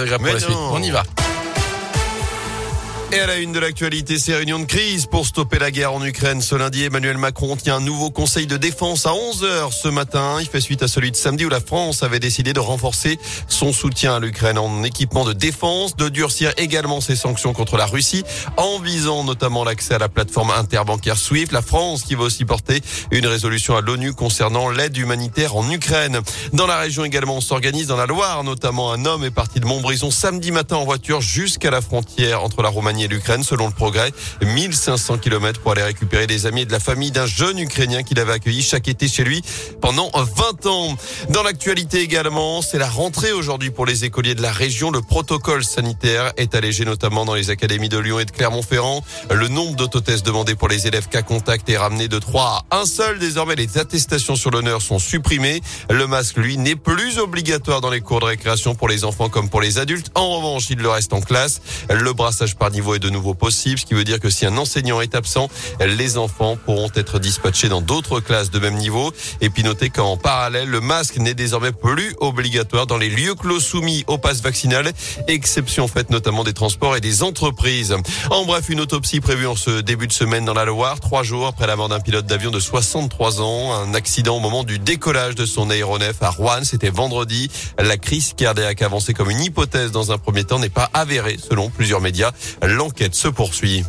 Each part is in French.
On y va. Et à la une de l'actualité, ces réunions de crise pour stopper la guerre en Ukraine. Ce lundi, Emmanuel Macron tient un nouveau conseil de défense à 11h ce matin. Il fait suite à celui de samedi où la France avait décidé de renforcer son soutien à l'Ukraine en équipement de défense, de durcir également ses sanctions contre la Russie en visant notamment l'accès à la plateforme interbancaire SWIFT. La France qui va aussi porter une résolution à l'ONU concernant l'aide humanitaire en Ukraine. Dans la région également, on s'organise dans la Loire, notamment un homme est parti de Montbrison samedi matin en voiture jusqu'à la frontière entre la Roumanie l'Ukraine. Selon le progrès, 1500 km pour aller récupérer des amis et de la famille d'un jeune Ukrainien qu'il avait accueilli chaque été chez lui pendant 20 ans. Dans l'actualité également, c'est la rentrée aujourd'hui pour les écoliers de la région. Le protocole sanitaire est allégé notamment dans les académies de Lyon et de Clermont-Ferrand. Le nombre d'autotests demandés pour les élèves cas contact est ramené de 3 à 1 seul. Désormais, les attestations sur l'honneur sont supprimées. Le masque, lui, n'est plus obligatoire dans les cours de récréation pour les enfants comme pour les adultes. En revanche, il le reste en classe. Le brassage par niveau est de nouveau possible, ce qui veut dire que si un enseignant est absent, les enfants pourront être dispatchés dans d'autres classes de même niveau. Et puis notez qu'en parallèle, le masque n'est désormais plus obligatoire dans les lieux clos soumis au pass vaccinal, exception faite notamment des transports et des entreprises. En bref, une autopsie prévue en ce début de semaine dans la Loire, trois jours après la mort d'un pilote d'avion de 63 ans, un accident au moment du décollage de son aéronef à Rouen, c'était vendredi. La crise cardiaque avancée comme une hypothèse dans un premier temps n'est pas avérée selon plusieurs médias. L'enquête se poursuit.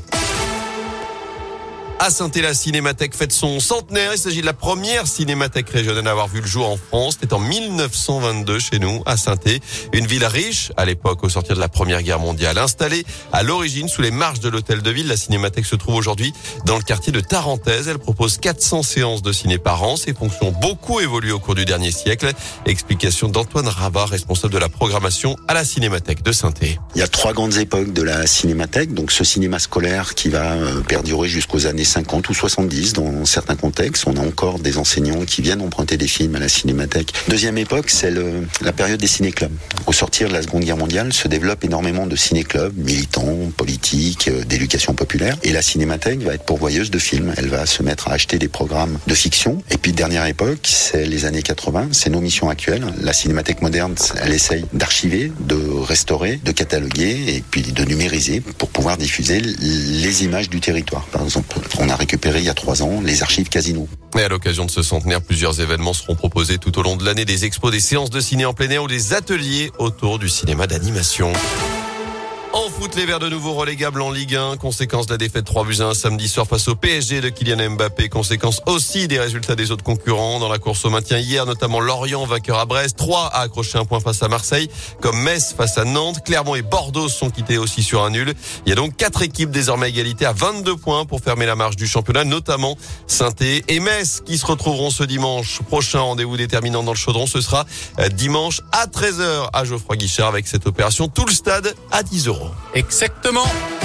À saint la Cinémathèque fête son centenaire. Il s'agit de la première cinémathèque régionale à avoir vu le jour en France. C'était en 1922 chez nous, à saint Une ville riche, à l'époque, au sortir de la Première Guerre mondiale. Installée à l'origine sous les marches de l'hôtel de ville, la Cinémathèque se trouve aujourd'hui dans le quartier de Tarentaise. Elle propose 400 séances de ciné par an. Ses fonctions ont beaucoup évolué au cours du dernier siècle. Explication d'Antoine Rabat, responsable de la programmation à la Cinémathèque de saint Il y a trois grandes époques de la Cinémathèque. Donc ce cinéma scolaire qui va euh, perdurer jusqu'aux années 50 ou 70 dans certains contextes. On a encore des enseignants qui viennent emprunter des films à la cinémathèque. Deuxième époque, c'est la période des ciné-clubs. Au sortir de la Seconde Guerre mondiale, se développe énormément de ciné-clubs militants, politiques, euh, d'éducation populaire. Et la cinémathèque va être pourvoyeuse de films. Elle va se mettre à acheter des programmes de fiction. Et puis dernière époque, c'est les années 80. C'est nos missions actuelles. La cinémathèque moderne, elle essaye d'archiver, de restaurer, de cataloguer et puis de numériser pour pouvoir diffuser les images du territoire. Par exemple, on a récupéré il y a trois ans les archives Casino. Et à l'occasion de ce centenaire, plusieurs événements seront proposés tout au long de l'année, des expos, des séances de ciné en plein air ou des ateliers autour du cinéma d'animation. Foot, les Verts de nouveau relégables en Ligue 1. Conséquence de la défaite 3 buts 1 samedi soir face au PSG de Kylian Mbappé. Conséquence aussi des résultats des autres concurrents dans la course au maintien hier, notamment Lorient vainqueur à Brest. 3 a accroché un point face à Marseille, comme Metz face à Nantes. Clermont et Bordeaux sont quittés aussi sur un nul. Il y a donc quatre équipes désormais égalité à 22 points pour fermer la marche du championnat, notamment saint et Metz qui se retrouveront ce dimanche prochain. Rendez-vous déterminant dans le chaudron. Ce sera euh, dimanche à 13h à Geoffroy Guichard avec cette opération. Tout le stade à 10 euros. Exactement.